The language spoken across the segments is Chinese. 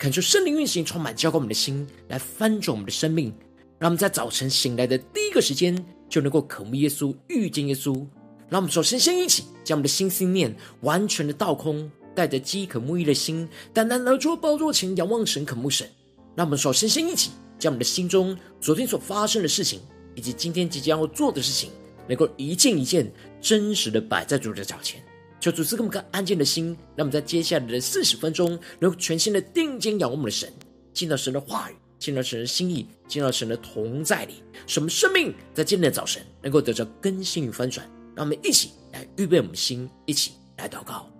恳求圣灵运行，充满浇灌我们的心，来翻转我们的生命。让我们在早晨醒来的第一个时间，就能够渴慕耶稣、遇见耶稣。让我们首先先一起将我们的心思念完全的倒空。带着饥渴慕义的心，单单而坐宝座前仰望神、渴慕神。让我们首先先一起将我们的心中昨天所发生的事情，以及今天即将要做的事情，能够一件一件真实的摆在主的脚前。求主赐给我们个安静的心，让我们在接下来的四十分钟，能够全心的定睛仰望我们的神，进到神的话语，进到神的心意，进到神的同在里，使我们生命在今天的早晨能够得到更新与翻转。让我们一起来预备我们的心，一起来祷告。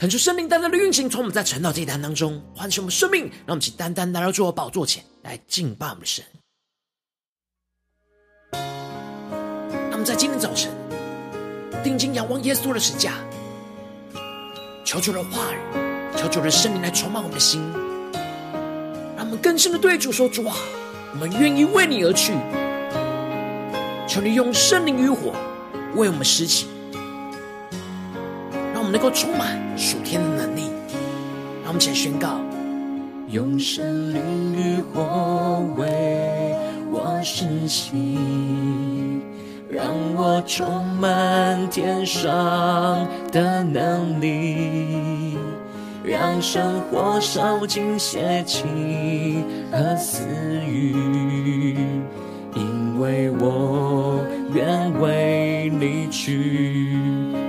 恳求圣灵单单的运行，从我们在晨祷祭坛当中唤醒我们生命，让我们去单单来到主的宝座前来敬拜我们的神。让我们在今天早晨定睛仰望耶稣的十架，求主的话语，求主的圣灵来充满我们的心，让我们更深的对主说：主啊，我们愿意为你而去，求你用圣灵与火为我们施洗。能够充满属天的能力，让我们先宣告：用神灵与火为我施洗，让我充满天上的能力，让生活烧尽邪气和私欲，因为我愿为你去。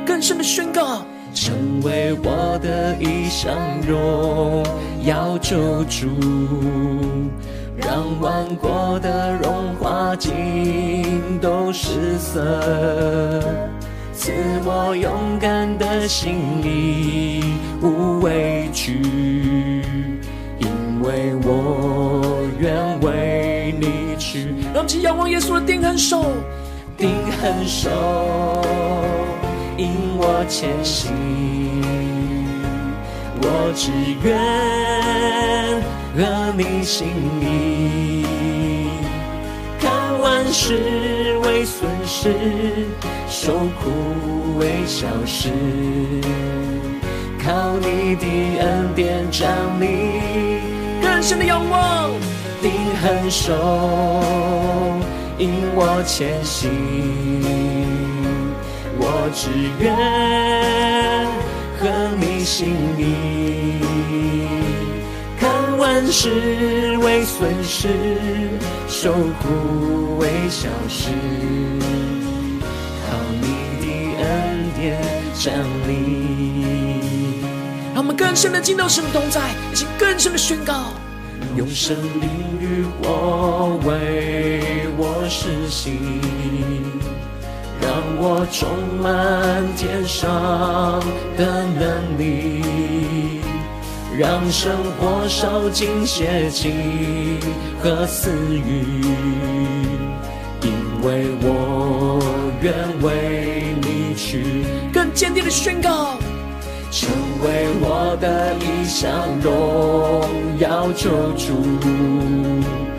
更深的宣告。成为我的一生荣耀救主，让万国的荣华尽都失色，赐我勇敢的心里，无畏惧，因为我愿为你去。让我们起仰望耶稣的定痕手，定痕手。引我前行，我只愿合你心意，看万事为损失，受苦为小事，靠你的恩典站立，更深的仰望，定恒守，引我前行。只愿合你心意，看万事为损失，受苦为小事，靠你的恩典站立。让我们更深的进到神的同在，以及更深的宣告，用圣灵与火为我施行。让我充满天上的能力，让生活烧尽邪气和私欲，因为我愿为你去。更坚定的宣告，成为我的一项荣耀救主。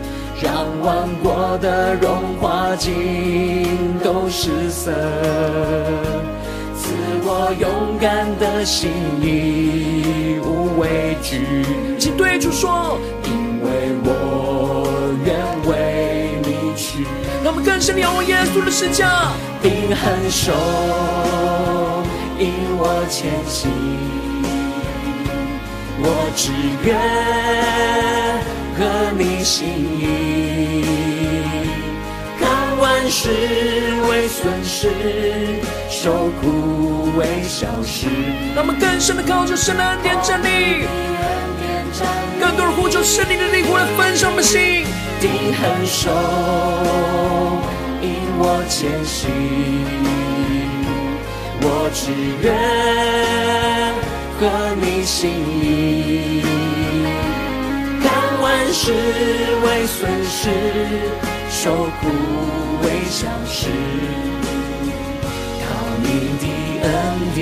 让万国的荣华尽都失色。赐我勇敢的心，义无畏惧。请对主说，因为我愿为你去。让我们更深仰望耶稣的十架，并恒守，引我前行。我只愿合你心意，看万事为损失。受苦为小事，让我们更深的靠着神的恩典站立，更多人呼求圣灵的灵火来焚烧我们的心，定恒守，引我前行，我只愿合你心意，看万事为损失，受苦为小事。你的恩典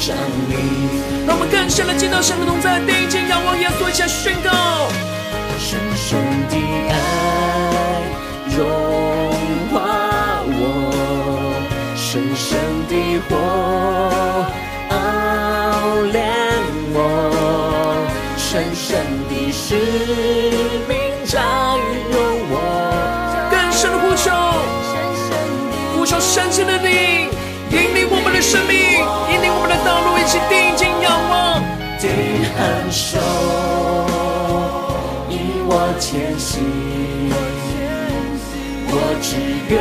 站立，让我们更深的见到神的同在，定睛仰望耶稣，一下宣告：深深的爱融化我，深深的火熬炼我，深深的使命扎定恒守，引我前行。我只愿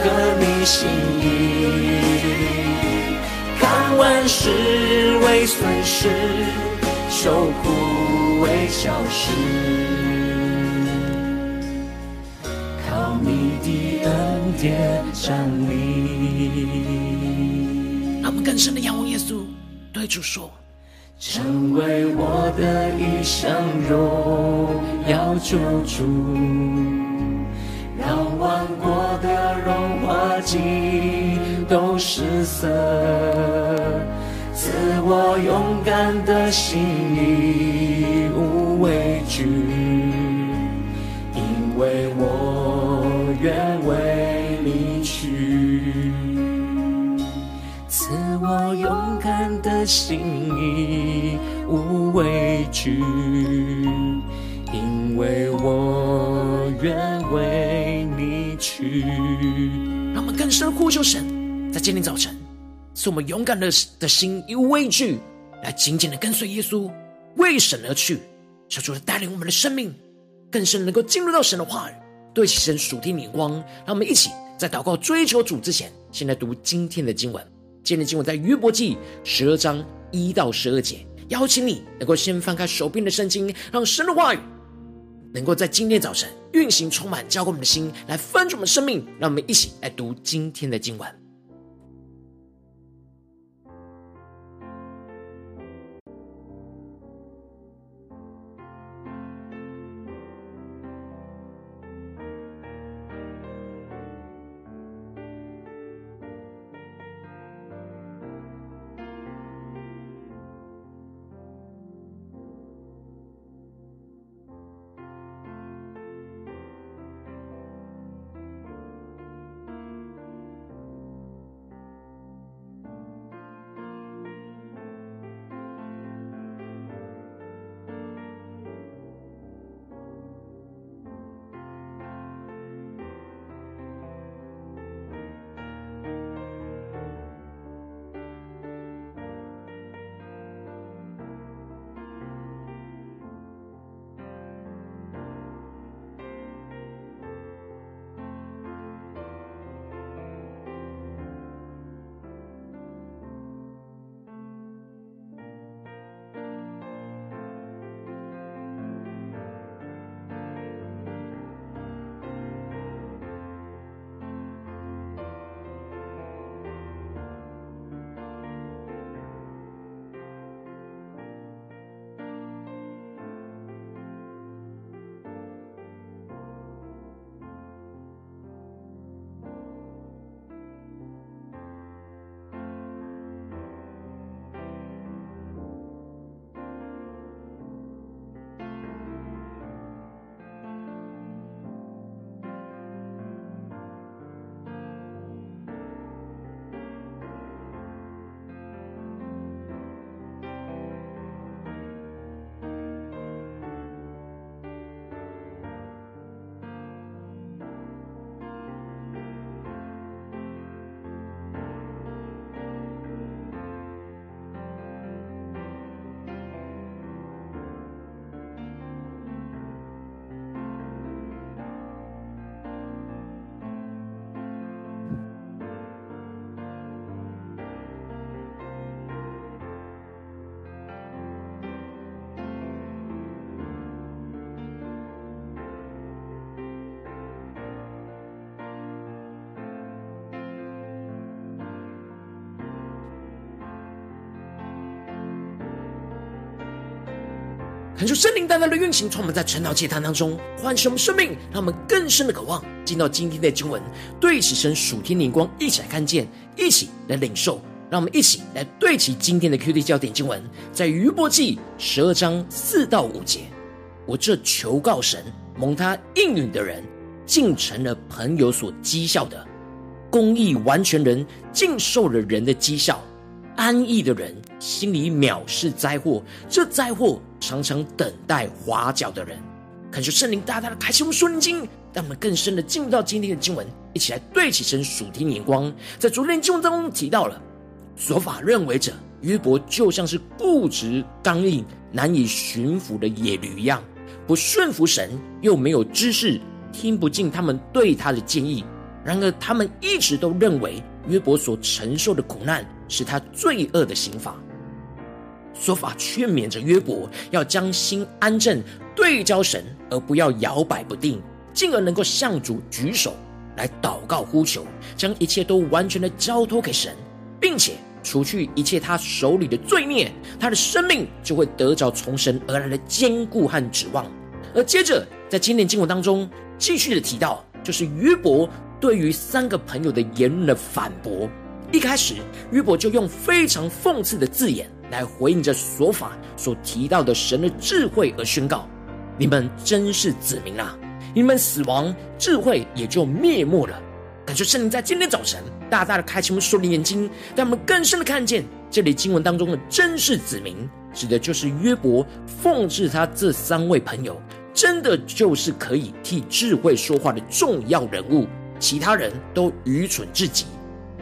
合你心意，看万事为损失，受苦为小事。站立，让我们更深的仰望耶稣，对主说：成为我的一生荣耀救主，让万国的荣华尽都失色，赐我勇敢的心，义无畏惧，因为我愿为你去。赐我勇的心，意无畏惧，因为我愿为你去。让我们更深呼求神，在今天早晨，赐我们勇敢的的心，义无畏惧，来紧紧的跟随耶稣，为神而去。求主来带领我们的生命，更深能够进入到神的话语，对齐神属天的眼光。让我们一起在祷告追求主之前，先来读今天的经文。今天经文在约伯记十二章一到十二节，邀请你能够先翻开手边的圣经，让神的话语能够在今天早晨运行充满，浇灌我们的心，来翻转我们生命。让我们一起来读今天的经文。恳求圣灵大大的运行，从我们在晨祷祭坛当中唤醒我们生命，让我们更深的渴望进到今天的经文，对齐神属天灵光，一起来看见，一起来领受。让我们一起来对齐今天的 QD 焦点经文，在余波记十二章四到五节。我这求告神蒙他应允的人，竟成了朋友所讥笑的；公义完全人，竟受了人的讥笑。安逸的人心里藐视灾祸，这灾祸常常等待滑脚的人。恳求圣灵大大的开启我们属灵经，让我们更深的进入到今天的经文，一起来对齐神属天眼光。在昨天经文当中提到了，所法认为者约伯就像是固执刚硬、难以驯服的野驴一样，不顺服神，又没有知识，听不进他们对他的建议。然而，他们一直都认为约伯所承受的苦难。是他罪恶的刑罚。说法劝勉着约伯要将心安正，对焦神，而不要摇摆不定，进而能够向主举手来祷告呼求，将一切都完全的交托给神，并且除去一切他手里的罪孽，他的生命就会得着从神而来的坚固和指望。而接着在今天经文当中继续的提到，就是约伯对于三个朋友的言论的反驳。一开始，约伯就用非常讽刺的字眼来回应着所法所提到的神的智慧而宣告：“你们真是子民啊！你们死亡，智慧也就灭没了。”感谢圣灵在今天早晨大大的开启我们属灵眼睛，让我们更深的看见这里经文当中的“真是子民”，指的就是约伯奉刺他这三位朋友，真的就是可以替智慧说话的重要人物，其他人都愚蠢至极。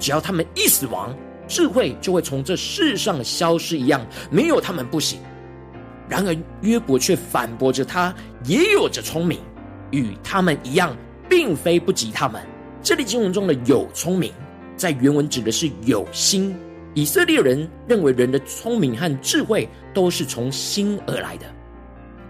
只要他们一死亡，智慧就会从这世上消失一样，没有他们不行。然而约伯却反驳着他，也有着聪明，与他们一样，并非不及他们。这里经文中的有聪明，在原文指的是有心。以色列人认为人的聪明和智慧都是从心而来的。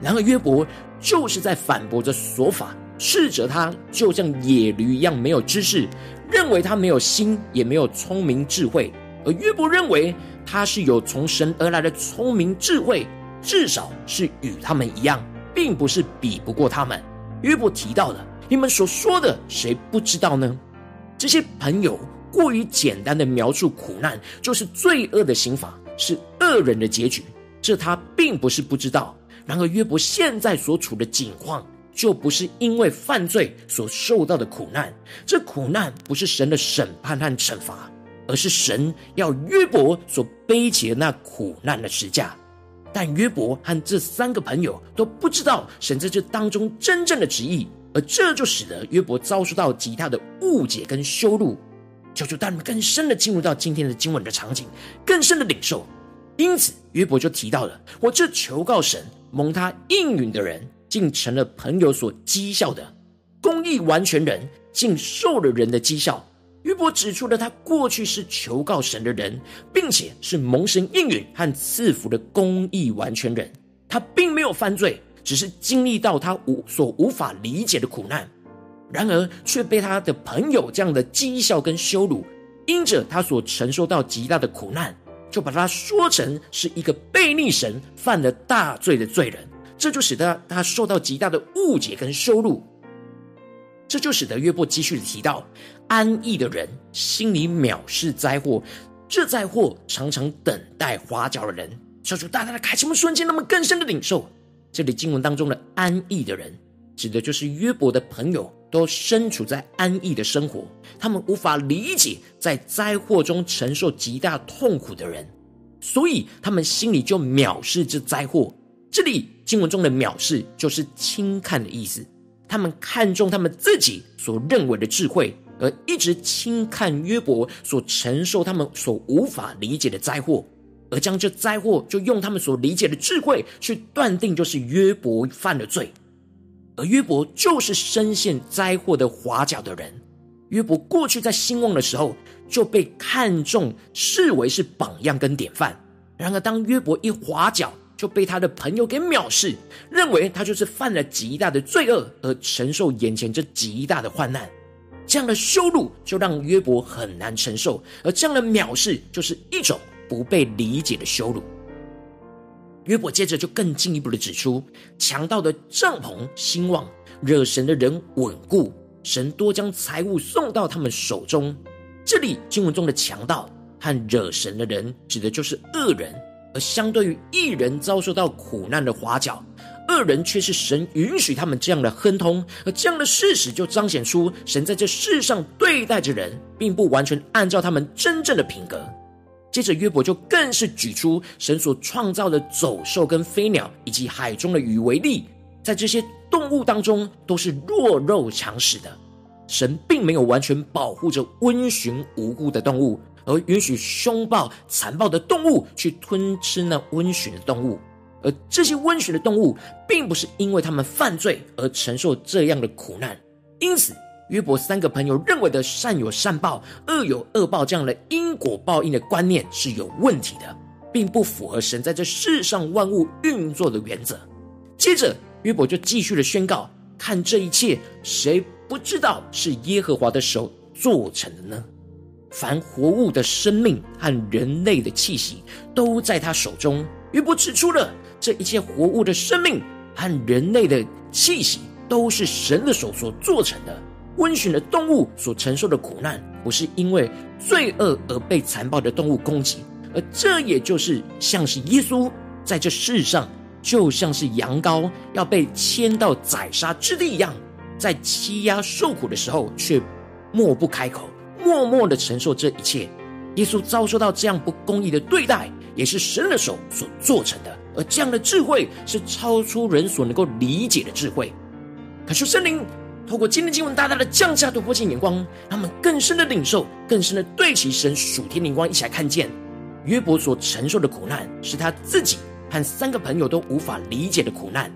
然而约伯就是在反驳着说法，斥责他就像野驴一样没有知识。认为他没有心，也没有聪明智慧，而约伯认为他是有从神而来的聪明智慧，至少是与他们一样，并不是比不过他们。约伯提到的，你们所说的，谁不知道呢？这些朋友过于简单的描述苦难，就是罪恶的刑罚，是恶人的结局。这他并不是不知道。然而约伯现在所处的境况。就不是因为犯罪所受到的苦难，这苦难不是神的审判和惩罚，而是神要约伯所背起的那苦难的十架。但约伯和这三个朋友都不知道神在这当中真正的旨意，而这就使得约伯遭受到极大的误解跟羞辱。求主带我们更深的进入到今天的经文的场景，更深的领受。因此，约伯就提到了：我这求告神蒙他应允的人。竟成了朋友所讥笑的公义完全人，竟受了人的讥笑。约伯指出了他过去是求告神的人，并且是蒙神应允和赐福的公义完全人。他并没有犯罪，只是经历到他无所无法理解的苦难，然而却被他的朋友这样的讥笑跟羞辱。因着他所承受到极大的苦难，就把他说成是一个悖逆神、犯了大罪的罪人。这就使得他受到极大的误解跟羞辱，这就使得约伯继续提到，安逸的人心里藐视灾祸，这灾祸常常等待花脚的人。求主大大的开启我们瞬间，那么更深的领受。这里经文当中的安逸的人，指的就是约伯的朋友都身处在安逸的生活，他们无法理解在灾祸中承受极大痛苦的人，所以他们心里就藐视这灾祸。这里经文中的藐视就是轻看的意思，他们看重他们自己所认为的智慧，而一直轻看约伯所承受他们所无法理解的灾祸，而将这灾祸就用他们所理解的智慧去断定，就是约伯犯了罪，而约伯就是深陷灾祸的滑脚的人。约伯过去在兴旺的时候就被看重，视为是榜样跟典范，然而当约伯一滑脚，就被他的朋友给藐视，认为他就是犯了极大的罪恶而承受眼前这极大的患难，这样的羞辱就让约伯很难承受，而这样的藐视就是一种不被理解的羞辱。约伯接着就更进一步的指出，强盗的帐篷兴旺，惹神的人稳固，神多将财物送到他们手中。这里经文中的强盗和惹神的人，指的就是恶人；而相对于一人遭受到苦难的滑脚，恶人却是神允许他们这样的亨通。而这样的事实就彰显出，神在这世上对待着人，并不完全按照他们真正的品格。接着约伯就更是举出神所创造的走兽跟飞鸟，以及海中的鱼为例，在这些动物当中都是弱肉强食的。神并没有完全保护着温驯无辜的动物，而允许凶暴残暴的动物去吞吃那温驯的动物。而这些温驯的动物，并不是因为他们犯罪而承受这样的苦难，因此。约伯三个朋友认为的善有善报、恶有恶报这样的因果报应的观念是有问题的，并不符合神在这世上万物运作的原则。接着，约伯就继续的宣告：看这一切，谁不知道是耶和华的手做成的呢？凡活物的生命和人类的气息都在他手中。约伯指出了这一切活物的生命和人类的气息都是神的手所做成的。温驯的动物所承受的苦难，不是因为罪恶而被残暴的动物攻击，而这也就是像是耶稣在这世上，就像是羊羔要被牵到宰杀之地一样，在欺压受苦的时候，却默不开口，默默的承受这一切。耶稣遭受到这样不公义的对待，也是神的手所做成的，而这样的智慧是超出人所能够理解的智慧。可是圣灵。透过今天经文，大大的降下突破性眼光，让我们更深的领受，更深的对齐神属天灵光，一起来看见约伯所承受的苦难，是他自己和三个朋友都无法理解的苦难。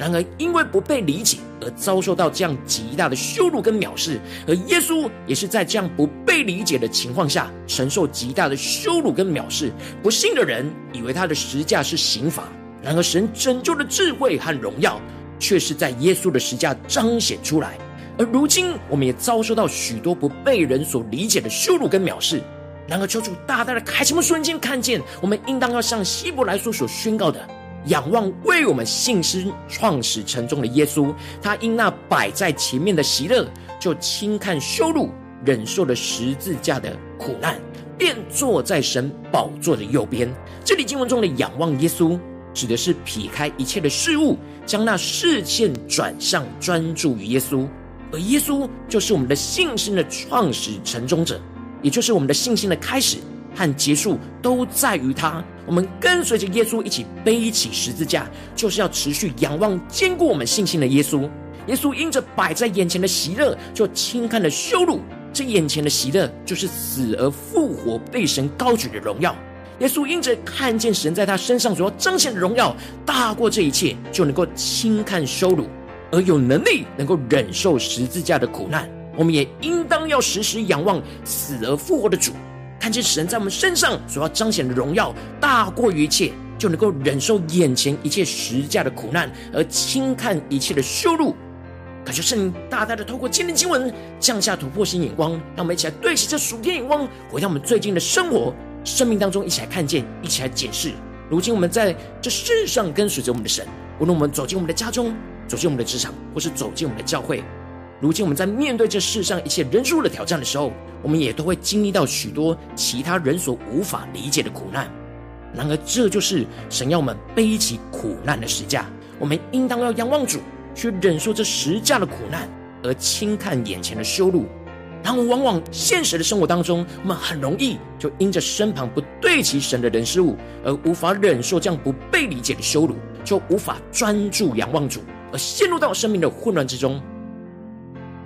然而，因为不被理解而遭受到这样极大的羞辱跟藐视，而耶稣也是在这样不被理解的情况下承受极大的羞辱跟藐视。不信的人以为他的十架是刑罚，然而神拯救的智慧和荣耀。却是在耶稣的十架彰显出来，而如今我们也遭受到许多不被人所理解的羞辱跟藐视。然而，求主大大的开启我们瞬间看见，我们应当要像希伯来书所宣告的，仰望为我们信心创始成终的耶稣。他因那摆在前面的喜乐，就轻看羞辱，忍受了十字架的苦难，便坐在神宝座的右边。这里经文中的仰望耶稣，指的是撇开一切的事物。将那视线转向，专注于耶稣，而耶稣就是我们的信心的创始成终者，也就是我们的信心的开始和结束都在于他。我们跟随着耶稣一起背起十字架，就是要持续仰望坚固我们信心的耶稣。耶稣因着摆在眼前的喜乐，就轻看了羞辱。这眼前的喜乐，就是死而复活、被神高举的荣耀。耶稣因着看见神在他身上所要彰显的荣耀大过这一切，就能够轻看羞辱，而有能力能够忍受十字架的苦难。我们也应当要时时仰望死而复活的主，看见神在我们身上所要彰显的荣耀大过于一切，就能够忍受眼前一切实价的苦难，而轻看一切的羞辱。感谢圣灵大大的透过今天经文降下突破性眼光，让我们一起来对齐这属天眼光，回到我们最近的生活。生命当中，一起来看见，一起来检视。如今我们在这世上跟随着我们的神，无论我们走进我们的家中，走进我们的职场，或是走进我们的教会，如今我们在面对这世上一切人数的挑战的时候，我们也都会经历到许多其他人所无法理解的苦难。然而，这就是神要我们背起苦难的十架。我们应当要仰望主，去忍受这十架的苦难，而轻看眼前的羞辱。然后，往往现实的生活当中，我们很容易就因着身旁不对齐神的人事物，而无法忍受这样不被理解的羞辱，就无法专注仰望主，而陷入到生命的混乱之中。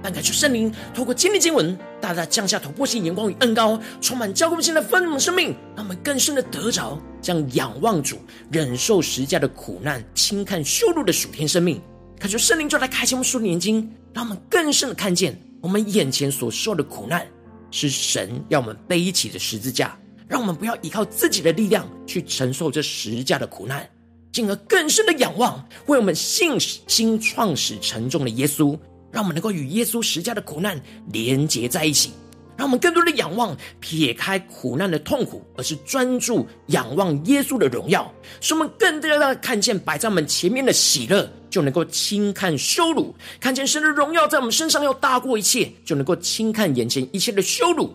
但感谢圣灵透过今天经文，大大降下突破性眼光与恩膏，充满交付性的丰盛生命，让我们更深的得着这样仰望主、忍受十架的苦难、轻看羞辱的属天生命。感谢圣灵就来开启我们属灵眼睛，让我们更深的看见。我们眼前所受的苦难，是神要我们背起的十字架，让我们不要依靠自己的力量去承受这十架的苦难，进而更深的仰望为我们信心创始成终的耶稣，让我们能够与耶稣十架的苦难连结在一起，让我们更多的仰望，撇开苦难的痛苦，而是专注仰望耶稣的荣耀，使我们更多的看见摆在我们前面的喜乐，就能够轻看羞辱；看见神的荣耀在我们身上要大过一切，就能够轻看眼前一切的羞辱，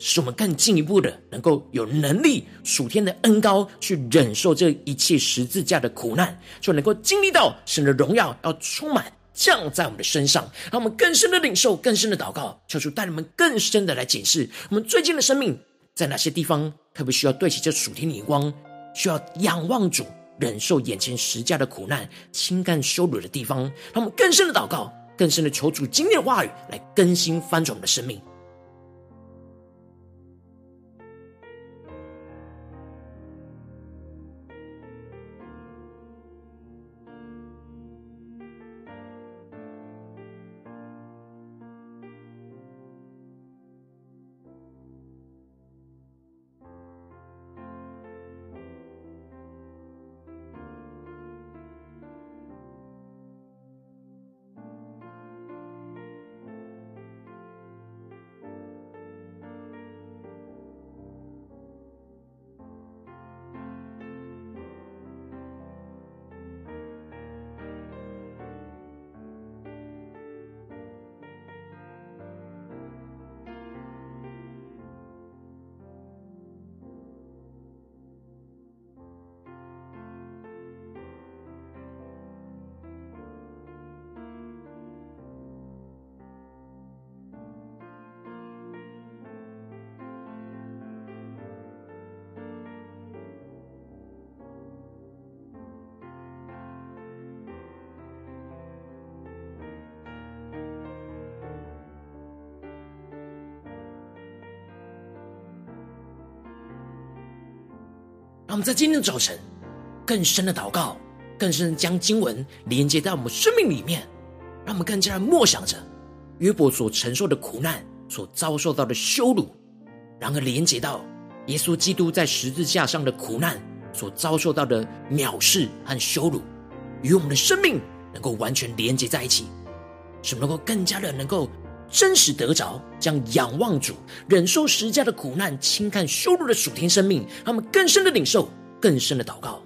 使我们更进一步的能够有能力属天的恩高去忍受这一切十字架的苦难，就能够经历到神的荣耀要充满。降在我们的身上，让我们更深的领受，更深的祷告，求主带你们更深的来检视我们最近的生命，在哪些地方特别需要对齐这属天的眼光，需要仰望主，忍受眼前十架的苦难，心干羞辱的地方，让我们更深的祷告，更深的求主今天的话语来更新翻转我们的生命。我们在今天的早晨，更深的祷告，更深的将经文连接到我们生命里面，让我们更加的默想着约伯所承受的苦难，所遭受到的羞辱，然而连接到耶稣基督在十字架上的苦难所遭受到的藐视和羞辱，与我们的生命能够完全连接在一起，使我们能够更加的能够真实得着，将仰望主、忍受十家的苦难、轻看羞辱的属天生命，他们更深的领受、更深的祷告。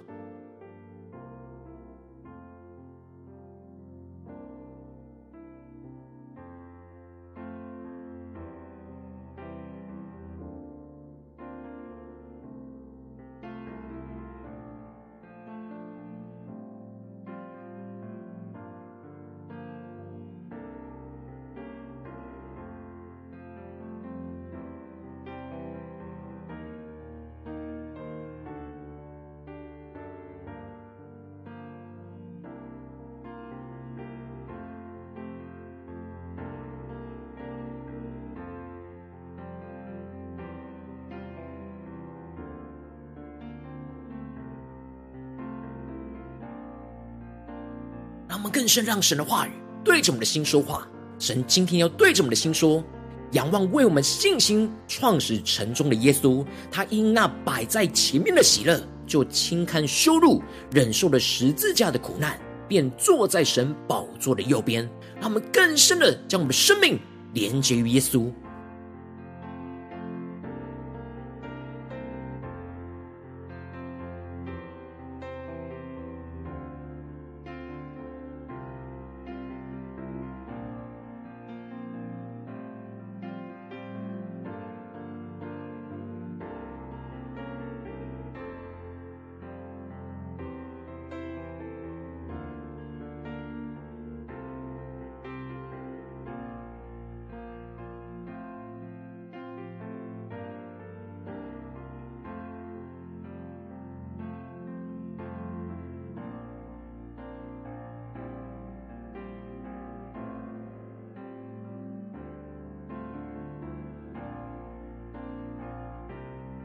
我们更深让神的话语对着我们的心说话。神今天要对着我们的心说：仰望为我们信心创始成终的耶稣，他因那摆在前面的喜乐，就轻看羞辱，忍受了十字架的苦难，便坐在神宝座的右边。让我们更深的将我们的生命连接于耶稣。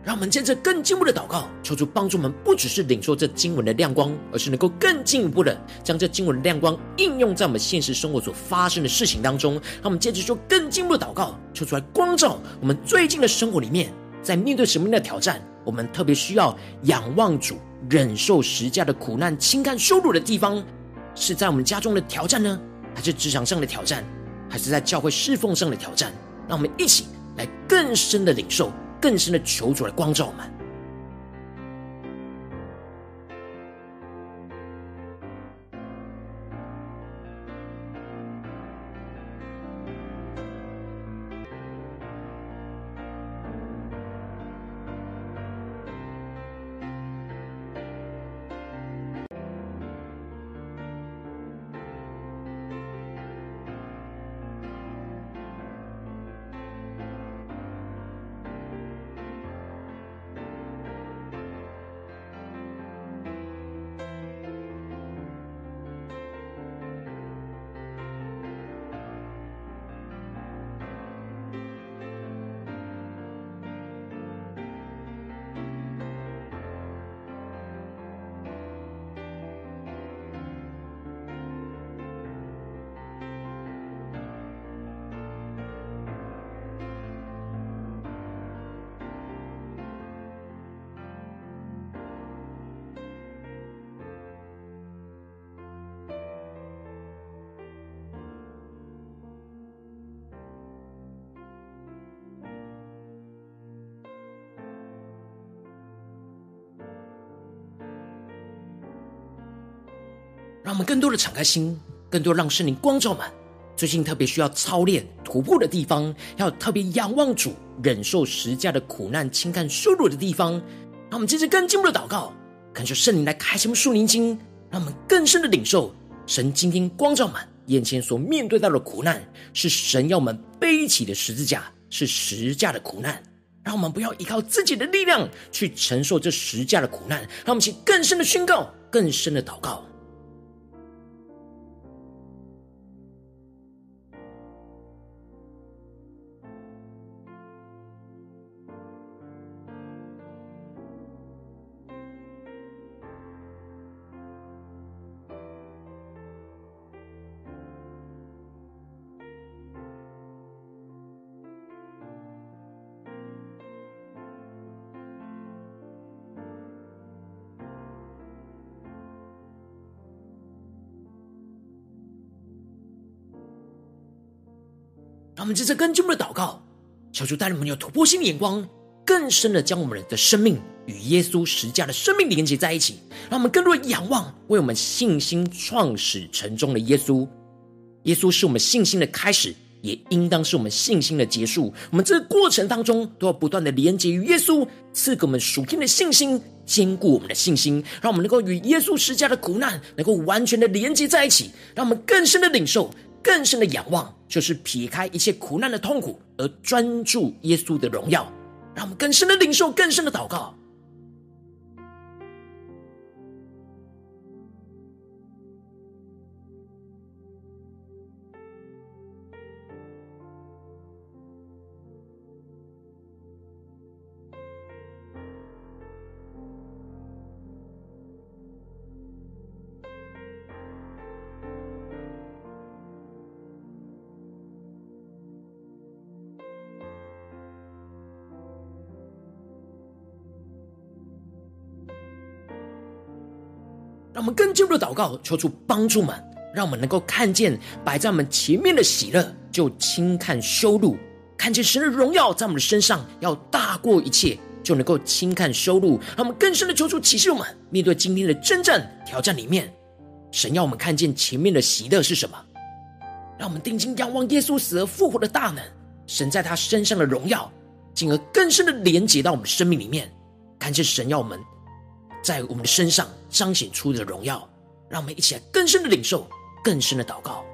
让我们接着更进一步的祷告，求主帮助我们，不只是领受这经文的亮光，而是能够更进一步的将这经文的亮光应用在我们现实生活所发生的事情当中。让我们接着说更进一步的祷告，求主来光照我们最近的生活里面，在面对什么样的挑战，我们特别需要仰望主，忍受十架的苦难、轻看羞辱的地方，是在我们家中的挑战呢，还是职场上的挑战，还是在教会侍奉上的挑战？让我们一起来更深的领受，更深的求主来光照我们。让我们更多的敞开心，更多让圣灵光照满。最近特别需要操练突破的地方，要特别仰望主，忍受十架的苦难、轻看羞辱的地方。让我们接着更进一步的祷告，恳求圣灵来开启我们属灵经，让我们更深的领受神今天光照满眼前所面对到的苦难，是神要我们背起的十字架，是十架的苦难。让我们不要依靠自己的力量去承受这十架的苦难，让我们请更深的宣告，更深的祷告。让我们接着跟进我们的祷告，求主带领我们有突破性的眼光，更深的将我们的生命与耶稣实架的生命连接在一起。让我们更多的仰望为我们信心创始成终的耶稣。耶稣是我们信心的开始，也应当是我们信心的结束。我们这个过程当中都要不断的连接于耶稣，赐给我们属天的信心，坚固我们的信心，让我们能够与耶稣十架的苦难能够完全的连接在一起，让我们更深的领受。更深的仰望，就是撇开一切苦难的痛苦，而专注耶稣的荣耀。让我们更深的领受，更深的祷告。我们更进一步的祷告，求主帮助们，让我们能够看见摆在我们前面的喜乐，就轻看羞辱；看见神的荣耀在我们的身上，要大过一切，就能够轻看羞辱。让我们更深的求主启示我们，面对今天的征战挑战里面，神要我们看见前面的喜乐是什么？让我们定睛仰望耶稣死而复活的大能，神在他身上的荣耀，进而更深的连接到我们生命里面，看见神要我们。在我们的身上彰显出的荣耀，让我们一起来更深的领受，更深的祷告。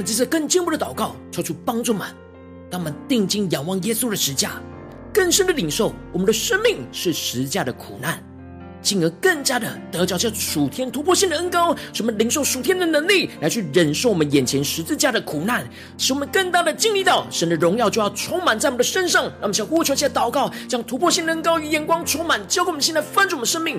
们接着更进一步的祷告，求出帮助们。当我们定睛仰望耶稣的十架，更深的领受我们的生命是十架的苦难，进而更加的得着这属天突破性的恩膏，使我们领受属天的能力，来去忍受我们眼前十字架的苦难，使我们更大的经历到神的荣耀就要充满在我们的身上。让我们向呼求、向祷告，将突破性的恩膏与眼光充满，交给我们现在翻转我们生命。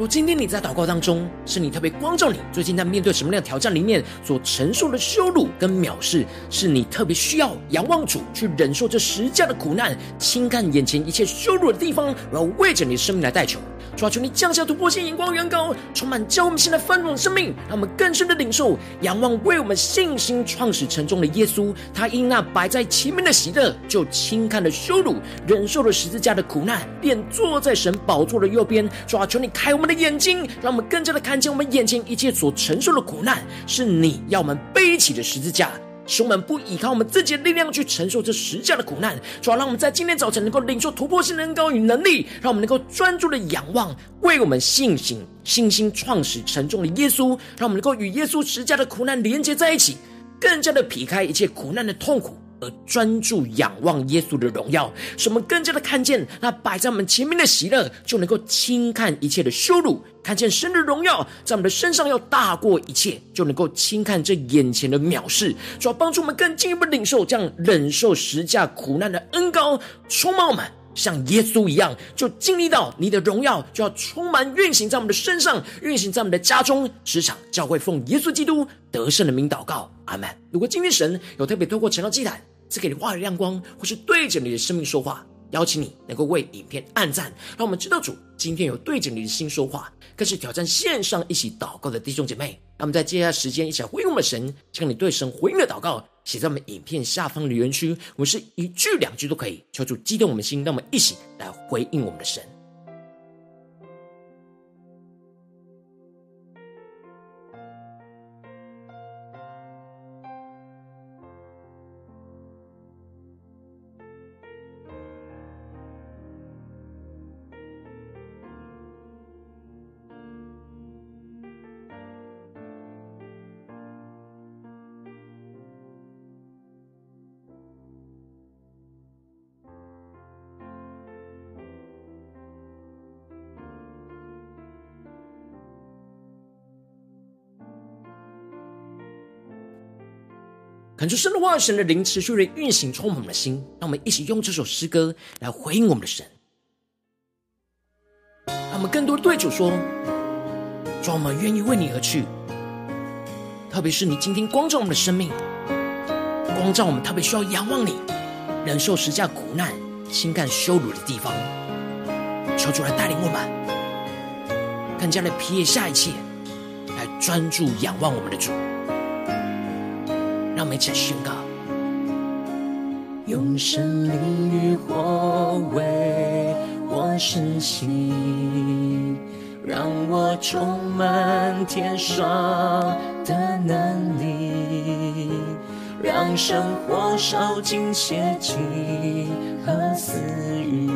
如今天你在祷告当中，是你特别光照你，最近在面对什么样的挑战里面所承受的羞辱跟藐视，是你特别需要仰望主去忍受这十架的苦难，轻看眼前一切羞辱的地方，然后为着你的生命来代求。主啊，求你降下突破性眼光，远高充满，教我们现在翻转生命，让我们更深的领受仰望为我们信心创始成终的耶稣。他因那摆在前面的喜乐，就轻看了羞辱，忍受了十字架的苦难，便坐在神宝座的右边。主啊，求你开我们的眼睛，让我们更加的看见我们眼前一切所承受的苦难，是你要我们背起的十字架。使我们不依靠我们自己的力量去承受这十架的苦难，主要让我们在今天早晨能够领受突破性的恩膏与能力，让我们能够专注的仰望为我们信心信心创始沉重的耶稣，让我们能够与耶稣十架的苦难连接在一起，更加的劈开一切苦难的痛苦。而专注仰望耶稣的荣耀，使我们更加的看见那摆在我们前面的喜乐，就能够轻看一切的羞辱；看见神的荣耀在我们的身上要大过一切，就能够轻看这眼前的藐视。主要帮助我们更进一步领受这样忍受十架苦难的恩膏，充满我们，像耶稣一样，就经历到你的荣耀就要充满运行在我们的身上，运行在我们的家中、职场、教会，奉耶稣基督得胜的名祷告，阿门。如果今天神有特别透过晨祷祭坛，赐给你话语亮光，或是对着你的生命说话，邀请你能够为影片按赞，让我们知道主今天有对着你的心说话，更是挑战线上一起祷告的弟兄姐妹。那么在接下来时间一起来回应我们神，将你对神回应的祷告写在我们影片下方留言区，我们是一句两句都可以，求主激动我们的心，让我们一起来回应我们的神。感受神的话，神的灵持续的运行，充满我们的心。让我们一起用这首诗歌来回应我们的神。让我们更多对主说：主，我们愿意为你而去。特别是你今天光照我们的生命，光照我们特别需要仰望你，忍受十架苦难、轻看羞辱的地方。求主来带领我们，更加的撇下一切，来专注仰望我们的主。让我们一起宣告：用生命与火为我施洗，让我充满天上的能力，让生活烧尽邪气和私欲，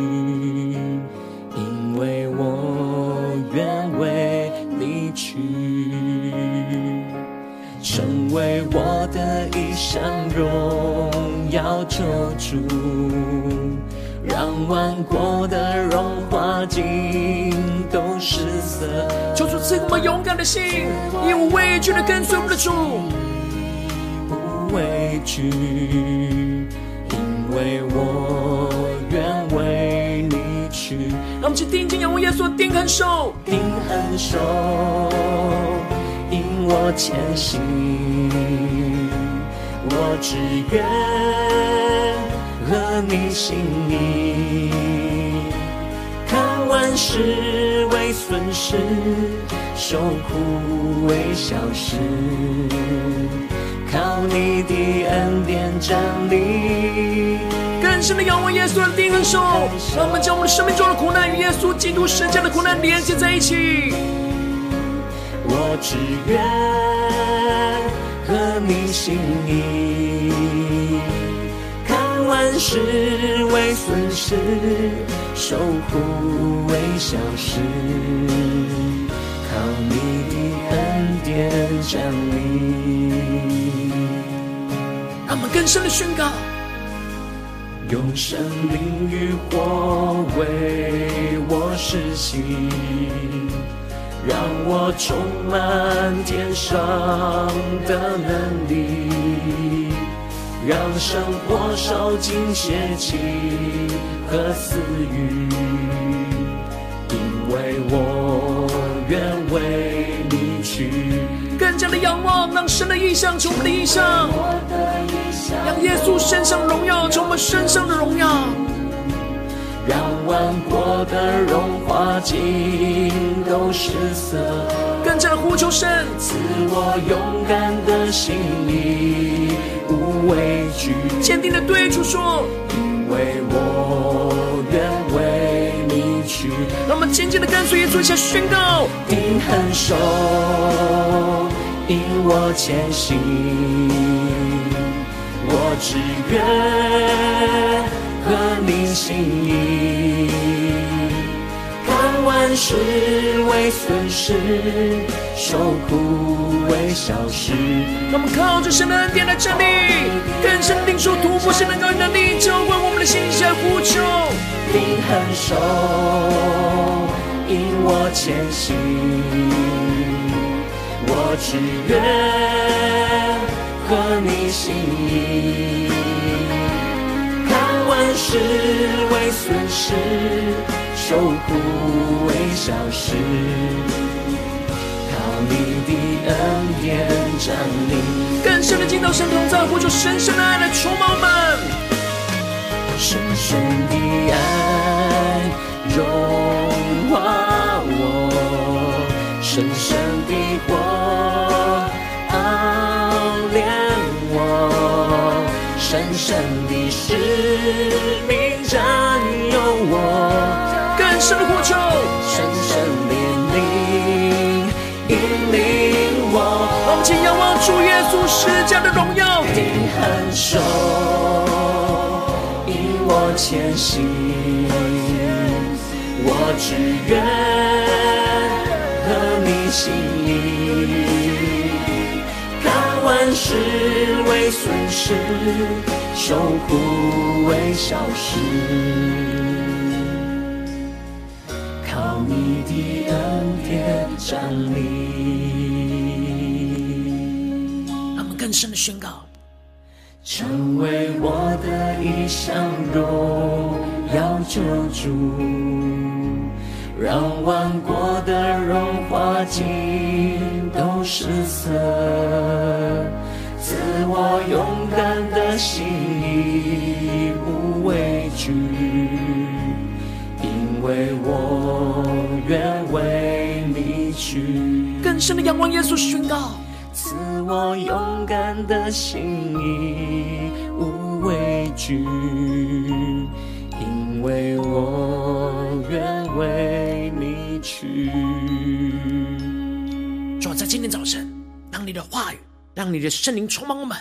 万国的荣华尽都失色。求主赐给我们勇敢的心，义无畏惧的跟随我们的主，义不畏惧，因为我愿为你去。让我们去定睛仰望耶稣，定恒守，定恒守，引我前行，我只愿合你心意，看万事为损失，受苦为小事，靠你的恩典站立。更深的仰望耶稣的定恒守，让我们将我们生命中的苦难与耶稣基督十架的苦难连接在一起。我只愿合你心意，万事为损失，守护为小事，靠你的恩典站立。让我们更深的宣告。用生命与火为我施洗，让我充满天上的能力，让生活受尽邪气和私欲，因为我愿为你去。更加的仰望，让神的意象成我们的异象，让耶稣身上的荣耀成我们身上的荣耀，让万国的荣华尽都失色。更加的呼求神，赐我勇敢的心灵，畏惧，坚定的对主说，因为我愿为你去。让我们紧紧的跟随耶稣一下宣告，定恒守，引我前行，我只愿合你心意，万事为损失，受苦为小事。让我们靠着神的恩典来站立，更深领受突破神的高能力，浇灌我们的心，来呼求，定恒守，引我前行，我只愿和你心。意，看万事为损失，受苦为小事，靠你的恩典站立。更深的进到神同在，呼求神圣的爱来充满我们。深深的爱融化我，深深的火熬炼我，深深的使命占有我，更深的呼求，深深的灵引领我。让我们仰望主耶稣十架的荣耀，定恒守。我前行，我只愿合你心意，看万事为损失，受苦为小事，你的恩典站立。他们更深的宣告，成为我的一项荣耀救主，让万国的荣华尽都失色。赐我勇敢的心，不畏惧，因为我愿为你去更深的仰望耶稣宣告赐我勇敢的心意，无畏惧。因为我愿为你去主在今天早晨，当你的话语，让你的圣灵充满我们，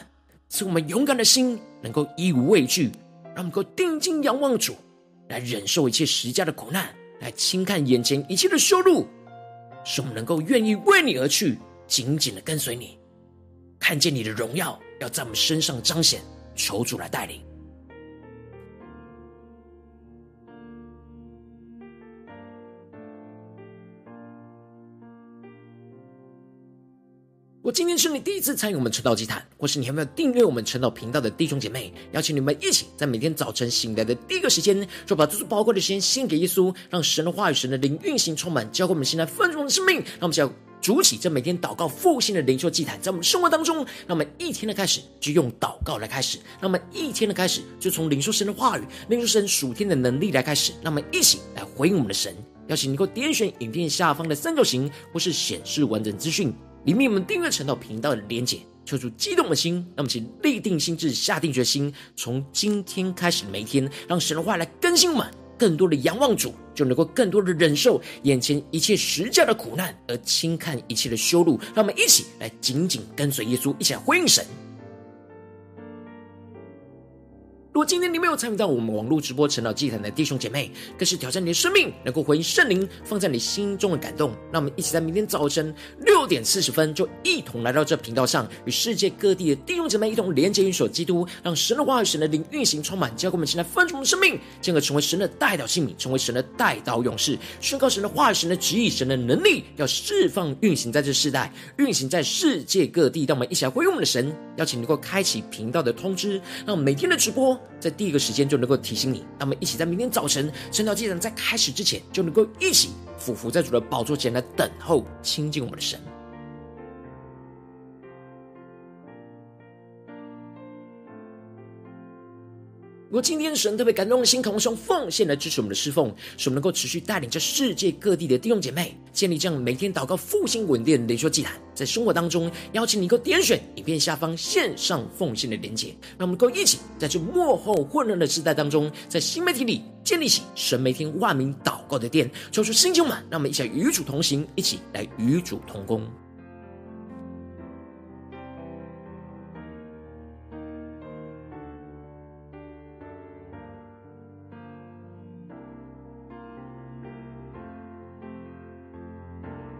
使我们勇敢的心能够一无畏惧，让我们够定睛仰望主，来忍受一切时家的苦难。来轻看眼前一切的羞辱。使我们能够愿意为你而去，紧紧的跟随你，看见你的荣耀要在我们身上彰显，求主来带领。我今天是你第一次参与我们晨祷祭坛，或是你还没有订阅我们晨祷频道的弟兄姐妹，邀请你们一起在每天早晨醒来的第一个时间，就把这最宝贵的时间献给耶稣，让神的话语、神的灵运行充满，教会我们现在丰盛的生命。让我们要筑起这每天祷告复兴的灵修祭坛，在我们生活当中，让我们一天的开始就用祷告来开始，让我们一天的开始就从领受神的话语、领受神属天的能力来开始，让我们一起来回应我们的神。邀请你能够点选影片下方的三角形，或是显示完整资讯。里面我们订阅成道频道的连结，抽出激动的心，让我们请立定心智，下定决心，从今天开始每一天，让神的话来更新我们，更多的仰望主，就能够更多的忍受眼前一切十架的苦难，而轻看一切的羞辱。让我们一起来紧紧跟随耶稣，一起来回应神。如果今天你没有参与到我们网络直播晨祷祭坛的弟兄姐妹，更是挑战你的生命，能够回应圣灵放在你心中的感动。让我们一起在明天早晨六点四十分，就一同来到这频道上，与世界各地的弟兄姐妹一同连接、运所基督，让神的话语、神的灵运行充满，教给我们现在丰盛的生命，进而成为神的代表性命，成为神的代祷勇士，宣告神的话语、神的旨意、神的能力，要释放运行在这世代，运行在世界各地。让我们一起来回应我们的神，邀请能够开启频道的通知，让每天的直播。在第一个时间就能够提醒你，那么一起在明天早晨晨祷祭坛在开始之前，就能够一起俯伏在主的宝座前来等候亲近我们的神。如果今天神特别感动的心，渴望用奉献来支持我们的侍奉，使我们能够持续带领着世界各地的弟兄姐妹建立这样每天祷告复兴稳定的灵修祭坛，在生活当中邀请你能够点选影片下方线上奉献的连结，让我们能够一起在这幕后混乱的时代当中，在新媒体里建立起神每天万名祷告的殿，抽出新球满，让我们一起来与主同行，一起来与主同工。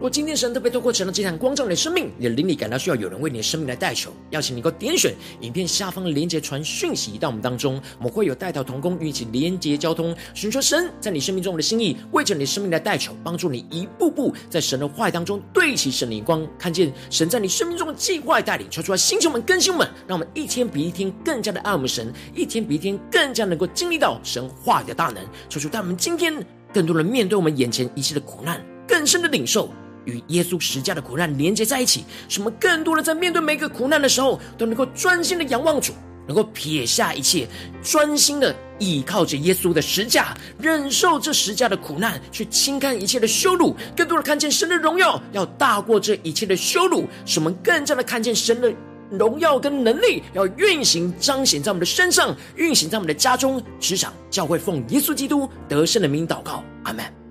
如果今天神特别透过神的祭坛光照你的生命，你的灵里感到需要有人为你的生命来代求，邀请你能够点选影片下方连结传讯息到我们当中，我们会有代祷同工与你一起连结交通，寻求神在你生命中的心意，为着你生命来代求，帮助你一步步在神的话语当中对齐神的眼光，看见神在你生命中的计划带领，求出来星球们更新们，让我们一天比一天更加的爱我们神，一天比一天更加能够经历到神话语的大能，求出带我们今天更多人面对我们眼前一切的苦难，更深的领受。与耶稣十架的苦难连接在一起，使我们更多的在面对每个苦难的时候，都能够专心的仰望主，能够撇下一切，专心的倚靠着耶稣的十架，忍受这十架的苦难，去轻看一切的羞辱，更多的看见神的荣耀要大过这一切的羞辱，使我们更加的看见神的荣耀跟能力要运行彰显在我们的身上，运行在我们的家中、职场、教会，奉耶稣基督得胜的名祷告，阿门。